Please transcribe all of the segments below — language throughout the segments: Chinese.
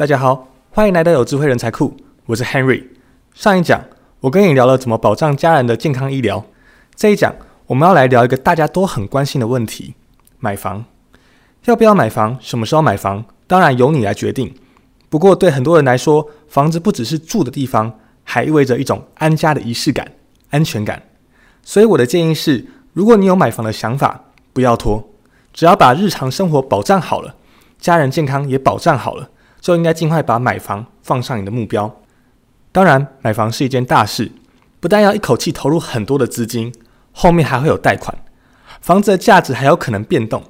大家好，欢迎来到有智慧人才库，我是 Henry。上一讲我跟你聊了怎么保障家人的健康医疗，这一讲我们要来聊一个大家都很关心的问题：买房。要不要买房？什么时候买房？当然由你来决定。不过对很多人来说，房子不只是住的地方，还意味着一种安家的仪式感、安全感。所以我的建议是，如果你有买房的想法，不要拖，只要把日常生活保障好了，家人健康也保障好了。就应该尽快把买房放上你的目标。当然，买房是一件大事，不但要一口气投入很多的资金，后面还会有贷款，房子的价值还有可能变动，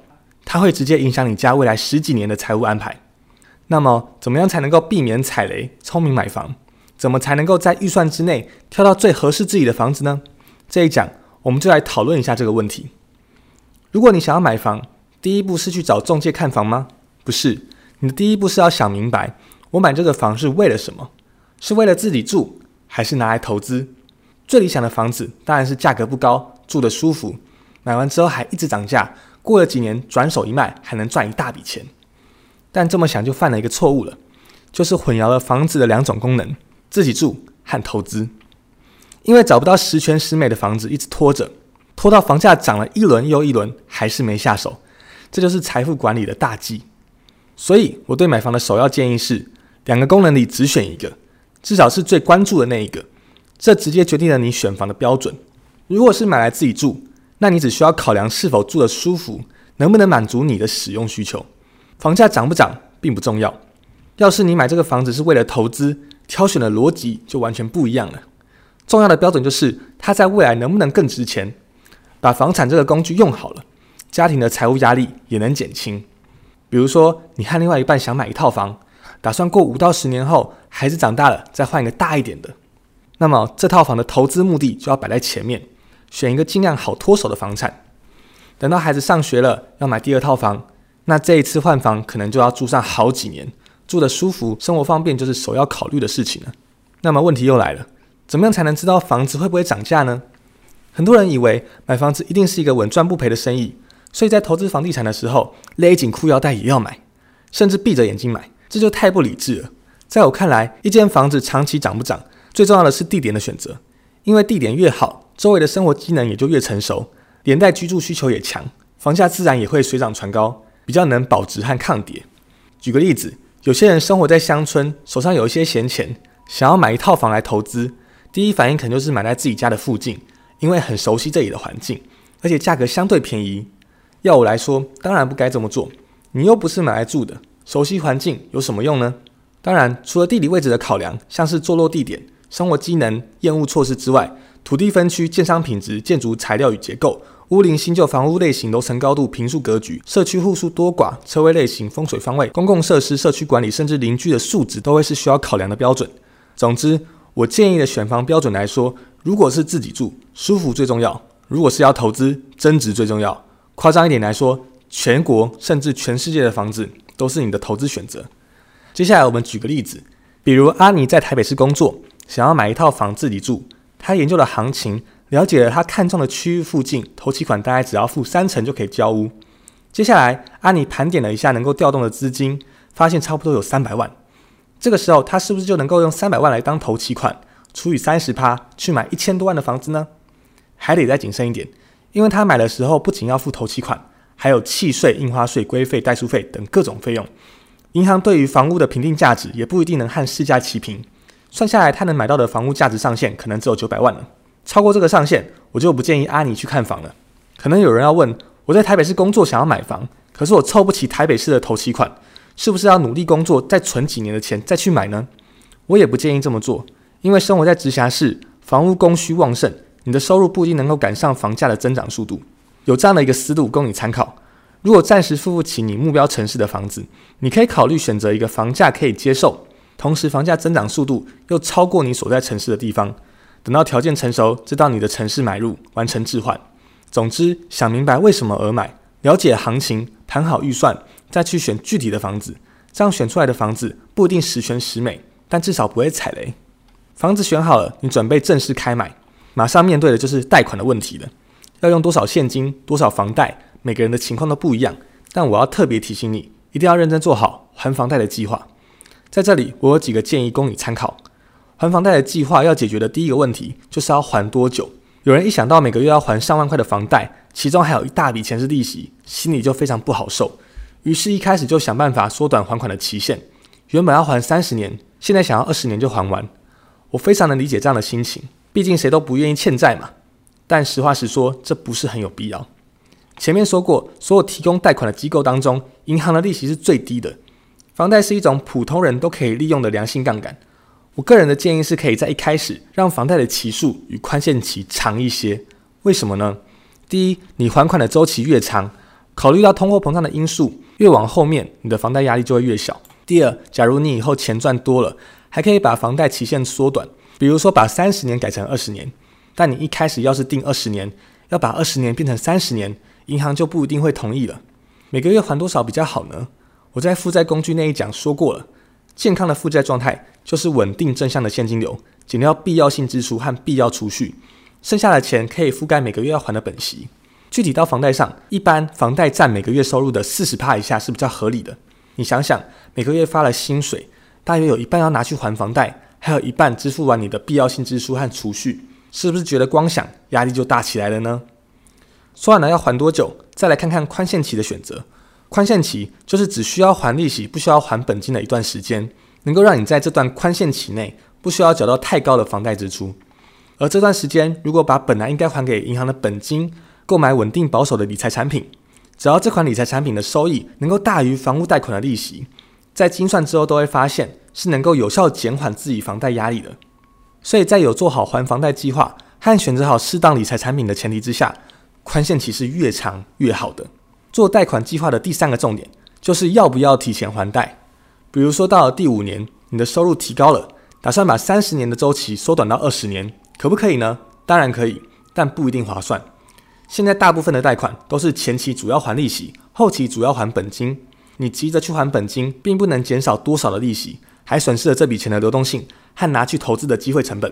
它会直接影响你家未来十几年的财务安排。那么，怎么样才能够避免踩雷，聪明买房？怎么才能够在预算之内挑到最合适自己的房子呢？这一讲，我们就来讨论一下这个问题。如果你想要买房，第一步是去找中介看房吗？不是。你的第一步是要想明白，我买这个房是为了什么？是为了自己住，还是拿来投资？最理想的房子当然是价格不高，住得舒服，买完之后还一直涨价，过了几年转手一卖还能赚一大笔钱。但这么想就犯了一个错误了，就是混淆了房子的两种功能：自己住和投资。因为找不到十全十美的房子，一直拖着，拖到房价涨了一轮又一轮，还是没下手，这就是财富管理的大忌。所以，我对买房的首要建议是：两个功能里只选一个，至少是最关注的那一个。这直接决定了你选房的标准。如果是买来自己住，那你只需要考量是否住得舒服，能不能满足你的使用需求。房价涨不涨并不重要。要是你买这个房子是为了投资，挑选的逻辑就完全不一样了。重要的标准就是它在未来能不能更值钱。把房产这个工具用好了，家庭的财务压力也能减轻。比如说，你和另外一半想买一套房，打算过五到十年后，孩子长大了再换一个大一点的。那么这套房的投资目的就要摆在前面，选一个尽量好脱手的房产。等到孩子上学了，要买第二套房，那这一次换房可能就要住上好几年，住得舒服、生活方便就是首要考虑的事情了。那么问题又来了，怎么样才能知道房子会不会涨价呢？很多人以为买房子一定是一个稳赚不赔的生意。所以在投资房地产的时候，勒紧裤腰带也要买，甚至闭着眼睛买，这就太不理智了。在我看来，一间房子长期涨不涨，最重要的是地点的选择，因为地点越好，周围的生活机能也就越成熟，连带居住需求也强，房价自然也会水涨船高，比较能保值和抗跌。举个例子，有些人生活在乡村，手上有一些闲钱，想要买一套房来投资，第一反应可能就是买在自己家的附近，因为很熟悉这里的环境，而且价格相对便宜。要我来说，当然不该这么做。你又不是买来住的，熟悉环境有什么用呢？当然，除了地理位置的考量，像是坐落地点、生活机能、厌恶措施之外，土地分区、建商品质、建筑材料与结构、屋龄新旧房屋类型、楼层高度、平数格局、社区户数多寡、车位类型、风水方位、公共设施、社区管理，甚至邻居的素质，都会是需要考量的标准。总之，我建议的选房标准来说，如果是自己住，舒服最重要；如果是要投资，增值最重要。夸张一点来说，全国甚至全世界的房子都是你的投资选择。接下来我们举个例子，比如阿尼在台北市工作，想要买一套房自己住。他研究了行情，了解了他看中的区域附近，头期款大概只要付三成就可以交屋。接下来阿尼盘点了一下能够调动的资金，发现差不多有三百万。这个时候他是不是就能够用三百万来当头期款，除以三十趴去买一千多万的房子呢？还得再谨慎一点。因为他买的时候不仅要付头期款，还有契税、印花税、规费、代书费等各种费用。银行对于房屋的评定价值也不一定能和市价齐平，算下来他能买到的房屋价值上限可能只有九百万了。超过这个上限，我就不建议阿尼去看房了。可能有人要问：我在台北市工作，想要买房，可是我凑不起台北市的头期款，是不是要努力工作，再存几年的钱再去买呢？我也不建议这么做，因为生活在直辖市，房屋供需旺盛。你的收入不一定能够赶上房价的增长速度，有这样的一个思路供你参考。如果暂时付不起你目标城市的房子，你可以考虑选择一个房价可以接受，同时房价增长速度又超过你所在城市的地方。等到条件成熟，再到你的城市买入，完成置换。总之，想明白为什么而买，了解行情，谈好预算，再去选具体的房子。这样选出来的房子不一定十全十美，但至少不会踩雷。房子选好了，你准备正式开买。马上面对的就是贷款的问题了，要用多少现金，多少房贷，每个人的情况都不一样。但我要特别提醒你，一定要认真做好还房贷的计划。在这里，我有几个建议供你参考。还房贷的计划要解决的第一个问题，就是要还多久。有人一想到每个月要还上万块的房贷，其中还有一大笔钱是利息，心里就非常不好受。于是，一开始就想办法缩短还款的期限。原本要还三十年，现在想要二十年就还完。我非常能理解这样的心情，毕竟谁都不愿意欠债嘛。但实话实说，这不是很有必要。前面说过，所有提供贷款的机构当中，银行的利息是最低的。房贷是一种普通人都可以利用的良性杠杆。我个人的建议是可以在一开始让房贷的期数与宽限期长一些。为什么呢？第一，你还款的周期越长，考虑到通货膨胀的因素，越往后面你的房贷压力就会越小。第二，假如你以后钱赚多了，还可以把房贷期限缩短，比如说把三十年改成二十年。但你一开始要是定二十年，要把二十年变成三十年，银行就不一定会同意了。每个月还多少比较好呢？我在负债工具那一讲说过了。健康的负债状态就是稳定正向的现金流，减掉必要性支出和必要储蓄，剩下的钱可以覆盖每个月要还的本息。具体到房贷上，一般房贷占每个月收入的四十帕以下是比较合理的。你想想，每个月发了薪水，大约有一半要拿去还房贷，还有一半支付完你的必要性支出和储蓄，是不是觉得光想压力就大起来了呢？说完了要还多久，再来看看宽限期的选择。宽限期就是只需要还利息，不需要还本金的一段时间，能够让你在这段宽限期内不需要缴到太高的房贷支出。而这段时间，如果把本来应该还给银行的本金购买稳定保守的理财产品，只要这款理财产品的收益能够大于房屋贷款的利息，在精算之后都会发现是能够有效减缓自己房贷压力的。所以在有做好还房贷计划和选择好适当理财产品的前提之下，宽限期是越长越好的。做贷款计划的第三个重点就是要不要提前还贷。比如说到了第五年，你的收入提高了，打算把三十年的周期缩短到二十年，可不可以呢？当然可以，但不一定划算。现在大部分的贷款都是前期主要还利息，后期主要还本金。你急着去还本金，并不能减少多少的利息，还损失了这笔钱的流动性和拿去投资的机会成本。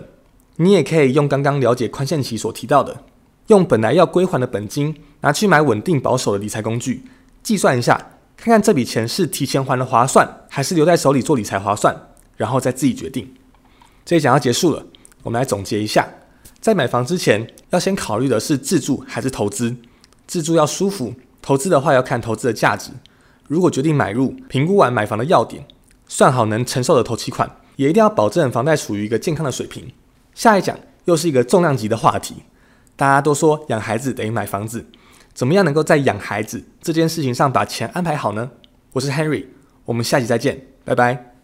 你也可以用刚刚了解宽限期所提到的。用本来要归还的本金拿去买稳定保守的理财工具，计算一下，看看这笔钱是提前还的划算，还是留在手里做理财划算，然后再自己决定。这一讲要结束了，我们来总结一下：在买房之前，要先考虑的是自住还是投资。自住要舒服，投资的话要看投资的价值。如果决定买入，评估完买房的要点，算好能承受的头期款，也一定要保证房贷处于一个健康的水平。下一讲又是一个重量级的话题。大家都说养孩子等于买房子，怎么样能够在养孩子这件事情上把钱安排好呢？我是 Henry，我们下期再见，拜拜。